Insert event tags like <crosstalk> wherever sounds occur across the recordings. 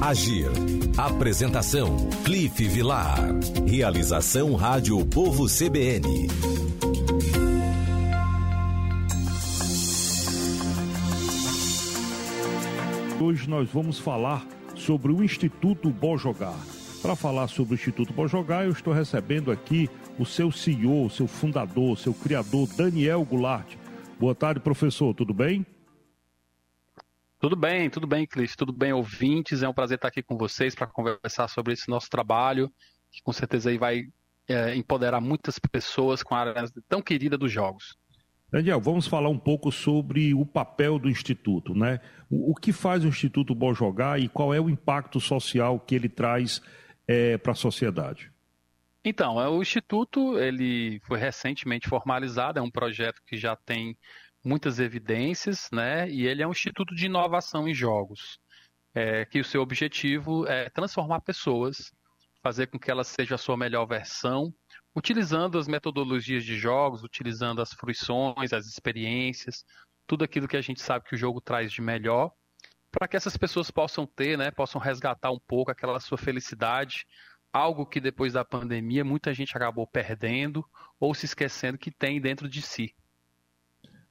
Agir. Apresentação: Cliff Vilar. Realização Rádio Povo CBN. Hoje nós vamos falar sobre o Instituto Bom Jogar. Para falar sobre o Instituto Bom Jogar, eu estou recebendo aqui o seu CEO, seu fundador, seu criador, Daniel Goulart. Boa tarde, professor, tudo bem? Tudo bem, tudo bem, Cris, tudo bem, ouvintes. É um prazer estar aqui com vocês para conversar sobre esse nosso trabalho, que com certeza aí vai é, empoderar muitas pessoas com a área tão querida dos jogos. Daniel, vamos falar um pouco sobre o papel do Instituto, né? O, o que faz o Instituto Bom Jogar e qual é o impacto social que ele traz é, para a sociedade? Então, é, o Instituto ele foi recentemente formalizado, é um projeto que já tem muitas evidências, né? E ele é um instituto de inovação em jogos, é, que o seu objetivo é transformar pessoas, fazer com que elas sejam a sua melhor versão, utilizando as metodologias de jogos, utilizando as fruições, as experiências, tudo aquilo que a gente sabe que o jogo traz de melhor, para que essas pessoas possam ter, né, possam resgatar um pouco aquela sua felicidade, algo que depois da pandemia muita gente acabou perdendo ou se esquecendo que tem dentro de si.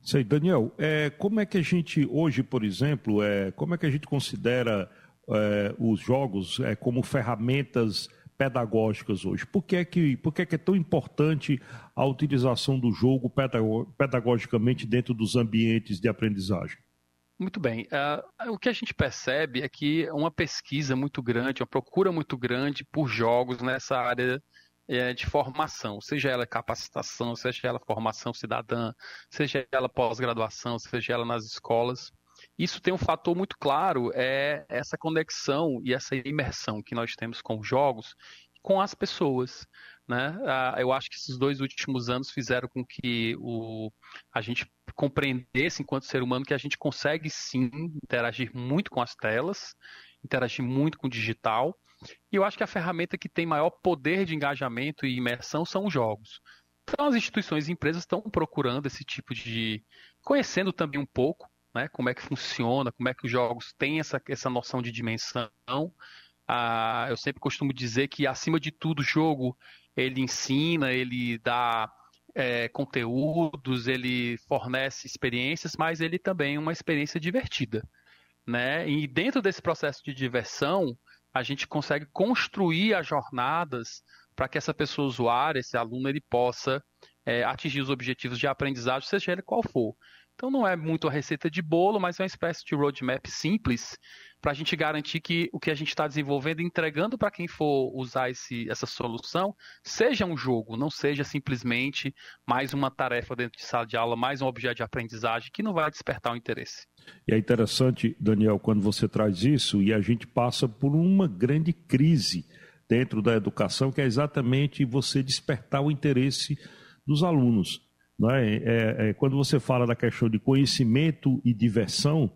Sei, Daniel, é, como é que a gente hoje, por exemplo, é, como é que a gente considera é, os jogos é, como ferramentas pedagógicas hoje? Por que, é que, por que, é que é tão importante a utilização do jogo pedagogicamente dentro dos ambientes de aprendizagem? Muito bem. Uh, o que a gente percebe é que uma pesquisa muito grande, uma procura muito grande por jogos nessa área é, de formação, seja ela capacitação, seja ela formação cidadã, seja ela pós-graduação, seja ela nas escolas. Isso tem um fator muito claro, é essa conexão e essa imersão que nós temos com os jogos, com as pessoas. Né? Ah, eu acho que esses dois últimos anos fizeram com que o, a gente compreendesse, enquanto ser humano, que a gente consegue sim interagir muito com as telas, interagir muito com o digital, e eu acho que a ferramenta que tem maior poder de engajamento e imersão são os jogos. Então as instituições e empresas estão procurando esse tipo de. conhecendo também um pouco né, como é que funciona, como é que os jogos têm essa, essa noção de dimensão. Ah, eu sempre costumo dizer que, acima de tudo, o jogo ele ensina, ele dá é, conteúdos, ele fornece experiências, mas ele também é uma experiência divertida. Né? E dentro desse processo de diversão, a gente consegue construir as jornadas para que essa pessoa usuária, esse aluno, ele possa é, atingir os objetivos de aprendizagem, seja ele qual for. Então não é muito a receita de bolo, mas é uma espécie de roadmap simples para a gente garantir que o que a gente está desenvolvendo, entregando para quem for usar esse, essa solução, seja um jogo, não seja simplesmente mais uma tarefa dentro de sala de aula, mais um objeto de aprendizagem que não vai despertar o interesse. E é interessante, Daniel, quando você traz isso e a gente passa por uma grande crise dentro da educação, que é exatamente você despertar o interesse dos alunos. É? É, é, quando você fala da questão de conhecimento e diversão,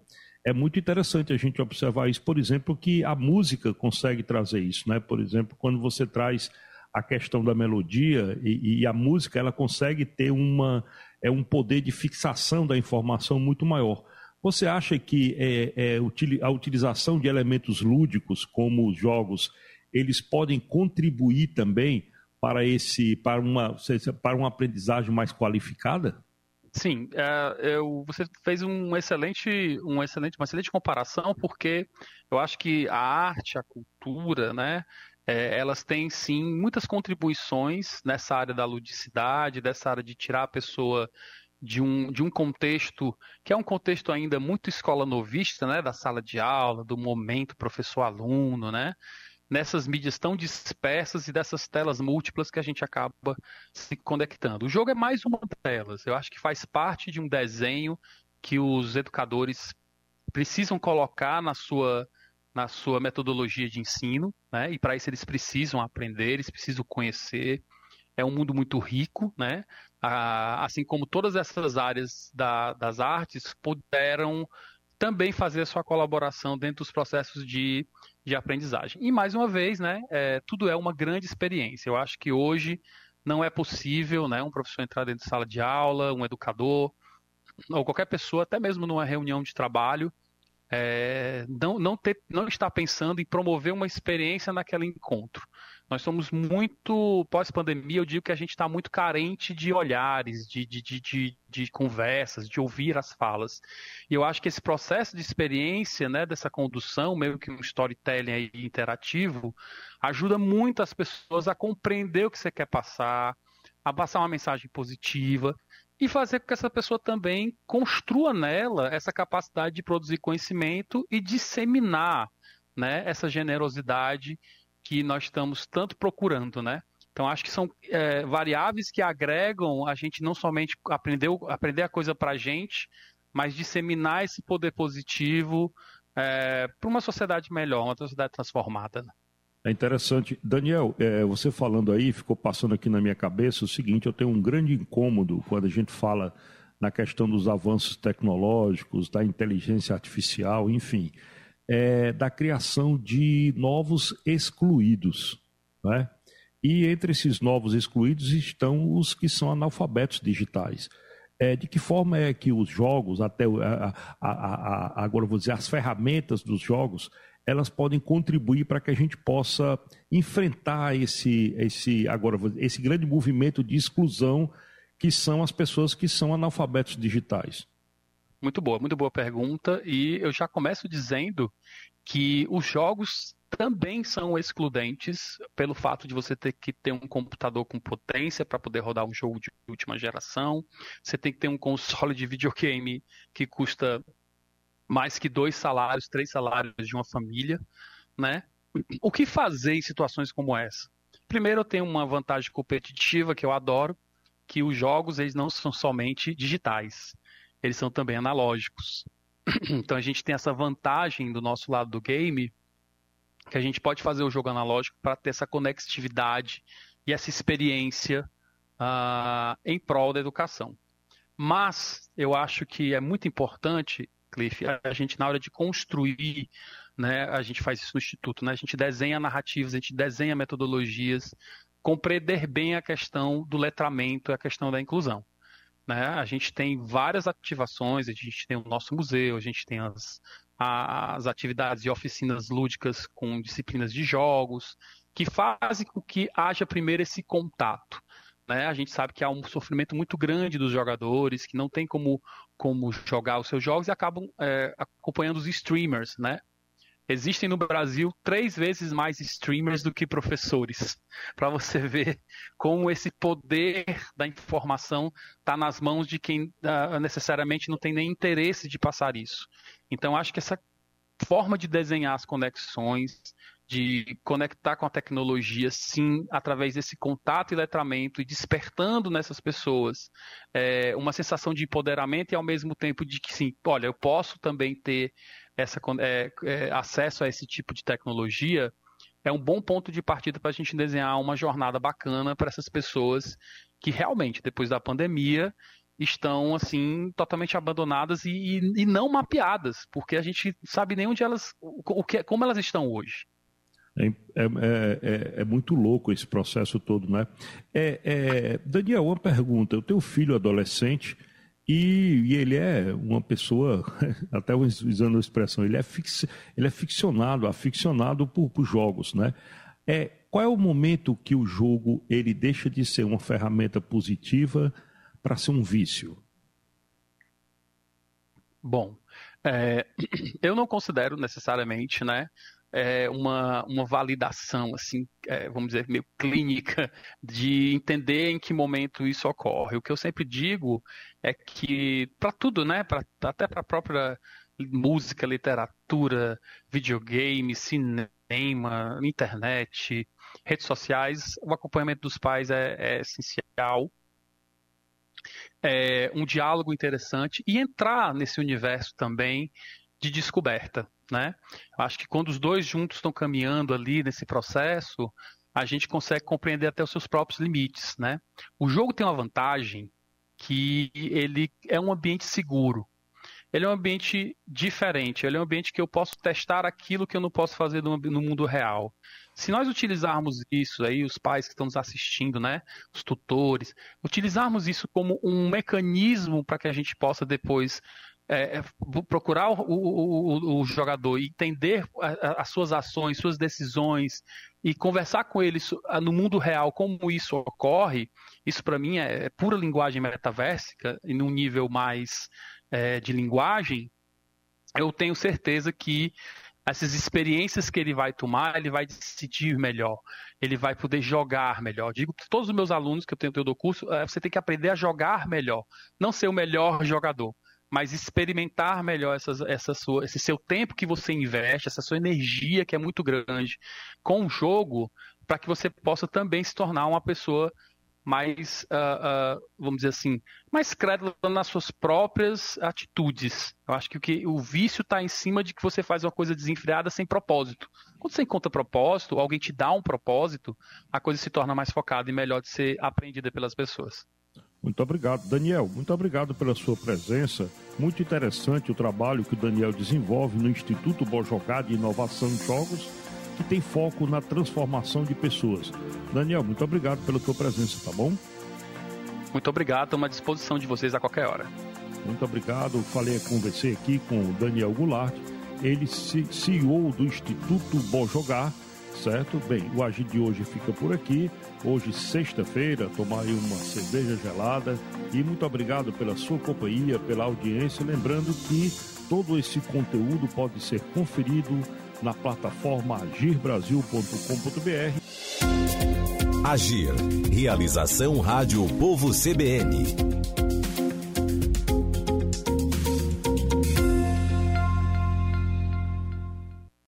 é muito interessante a gente observar isso, por exemplo, que a música consegue trazer isso. Né? Por exemplo, quando você traz a questão da melodia e, e a música, ela consegue ter uma, é, um poder de fixação da informação muito maior. Você acha que é, é, a utilização de elementos lúdicos, como os jogos, eles podem contribuir também para esse, para uma, para uma aprendizagem mais qualificada? Sim, é, eu, você fez um excelente, um excelente, uma excelente comparação, porque eu acho que a arte, a cultura, né, é, elas têm sim muitas contribuições nessa área da ludicidade, dessa área de tirar a pessoa de um, de um contexto que é um contexto ainda muito escola novista, né, da sala de aula, do momento professor-aluno, né, nessas mídias tão dispersas e dessas telas múltiplas que a gente acaba se conectando. O jogo é mais uma delas. Eu acho que faz parte de um desenho que os educadores precisam colocar na sua na sua metodologia de ensino, né? E para isso eles precisam aprender, eles precisam conhecer, é um mundo muito rico, né? Ah, assim como todas essas áreas da, das artes puderam também fazer a sua colaboração dentro dos processos de, de aprendizagem. E mais uma vez, né? É, tudo é uma grande experiência. Eu acho que hoje não é possível, né? Um professor entrar dentro de sala de aula, um educador ou qualquer pessoa, até mesmo numa reunião de trabalho, é, não, não, ter, não está pensando em promover uma experiência naquele encontro. Nós somos muito, pós-pandemia, eu digo que a gente está muito carente de olhares, de, de, de, de, conversas, de ouvir as falas. E eu acho que esse processo de experiência, né, dessa condução, meio que um storytelling interativo, ajuda muito as pessoas a compreender o que você quer passar, a passar uma mensagem positiva e fazer com que essa pessoa também construa nela essa capacidade de produzir conhecimento e disseminar né, essa generosidade que nós estamos tanto procurando, né? Então acho que são é, variáveis que agregam a gente não somente aprender, aprender a coisa para a gente, mas disseminar esse poder positivo é, para uma sociedade melhor, uma sociedade transformada. Né? É interessante. Daniel, é, você falando aí, ficou passando aqui na minha cabeça o seguinte: eu tenho um grande incômodo quando a gente fala na questão dos avanços tecnológicos, da inteligência artificial, enfim, é, da criação de novos excluídos. Né? E entre esses novos excluídos estão os que são analfabetos digitais. É, de que forma é que os jogos, até a, a, a, agora vou dizer, as ferramentas dos jogos, elas podem contribuir para que a gente possa enfrentar esse, esse, agora, esse grande movimento de exclusão que são as pessoas que são analfabetos digitais? Muito boa, muito boa pergunta. E eu já começo dizendo que os jogos também são excludentes pelo fato de você ter que ter um computador com potência para poder rodar um jogo de última geração. Você tem que ter um console de videogame que custa mais que dois salários, três salários de uma família, né? O que fazer em situações como essa? Primeiro, eu tenho uma vantagem competitiva que eu adoro, que os jogos eles não são somente digitais, eles são também analógicos. <clears throat> Então a gente tem essa vantagem do nosso lado do game, que a gente pode fazer o jogo analógico para ter essa conectividade e essa experiência uh, em prol da educação. Mas eu acho que é muito importante Cliff, a gente na hora de construir, né, a gente faz isso no Instituto, né, a gente desenha narrativas, a gente desenha metodologias, compreender bem a questão do letramento e a questão da inclusão. Né? A gente tem várias ativações, a gente tem o nosso museu, a gente tem as, as atividades e oficinas lúdicas com disciplinas de jogos, que fazem com que haja primeiro esse contato. Né? A gente sabe que há um sofrimento muito grande dos jogadores, que não tem como, como jogar os seus jogos e acabam é, acompanhando os streamers, né? Existem no Brasil três vezes mais streamers do que professores, para você <laughs> ver como esse poder da informação está nas mãos de quem uh, necessariamente não tem nem interesse de passar isso. Então, acho que essa forma de desenhar as conexões, de conectar com a tecnologia, sim, através desse contato e letramento e despertando nessas pessoas é, uma sensação de empoderamento e ao mesmo tempo de que, sim, olha, eu posso também ter essa, é, é, acesso a esse tipo de tecnologia, é um bom ponto de partida para a gente desenhar uma jornada bacana para essas pessoas que realmente, depois da pandemia, estão assim totalmente abandonadas e, e, e, não mapeadas, porque a gente sabe nem onde elas, o que, como elas estão hoje. É, é, é, é, é, muito louco esse processo todo, né? É, é, Daniel, uma pergunta. Eu tenho um filho adolescente e, e ele é uma pessoa, <laughs> até usando a expressão, ele é, fix, ele é ficcionado, aficionado por, por jogos, né? É, qual é o momento que o jogo ele deixa de ser uma ferramenta positiva para ser um vício? Bom, é, <clears throat> eu não considero necessariamente, né, é, uma, uma validação, assim, é, vamos dizer, meio clínica, de entender em que momento isso ocorre. O que eu sempre digo é que, para tudo, né, pra, até para a própria música, literatura, videogame, cinema, internet, redes sociais, o acompanhamento dos pais é, é essencial. É, um diálogo interessante e entrar nesse universo também de descoberta né? Acho que quando os dois juntos estão caminhando ali nesse processo, a gente consegue compreender até os seus próprios limites, né? O jogo tem uma vantagem que ele é um ambiente seguro. Ele é um ambiente diferente, ele é um ambiente que eu posso testar aquilo que eu não posso fazer no, mundo real. Se nós utilizarmos isso aí, os pais que estão nos assistindo, né, os tutores, utilizarmos isso como um mecanismo para que a gente possa depois é, é procurar o, o, o, jogador entender as suas ações, suas decisões e conversar com ele no mundo real como isso ocorre, isso para mim é, é, pura linguagem metaversica e num nível mais é, de linguagem, eu tenho certeza que essas experiências que ele vai tomar, ele vai decidir melhor, ele vai poder jogar melhor. Digo para todos os meus alunos que eu tenho do curso, é, você tem que aprender a jogar melhor, não ser o melhor jogador, mas experimentar melhor essa sua, esse seu tempo que você investe, essa sua energia que é muito grande com o jogo, para que você possa também se tornar uma pessoa mais, uh, uh, vamos dizer assim, mais crédula nas suas próprias atitudes. Eu acho que o, que, o vício está em cima de que você faz uma coisa desenfreada sem propósito. Quando você encontra propósito, alguém te dá um propósito, a coisa se torna mais focada e melhor de ser aprendida pelas pessoas. Muito obrigado, Daniel. Muito obrigado pela sua presença. Muito interessante o trabalho que o Daniel desenvolve no Instituto Bojogá de Inovação em Jogos que tem foco na transformação de pessoas. Daniel, muito obrigado pela tua presença, tá bom? Muito obrigado, estou à disposição de vocês a qualquer hora. Muito obrigado. Falei, conversei aqui com o Daniel Goulart, ele CEO do Instituto Bojogar, certo? Bem, o Agir de hoje fica por aqui. Hoje, sexta-feira, tomar aí uma cerveja gelada. E muito obrigado pela sua companhia, pela audiência. Lembrando que todo esse conteúdo pode ser conferido na plataforma agirbrasil.com.br. Agir. Realização Rádio Povo CBN.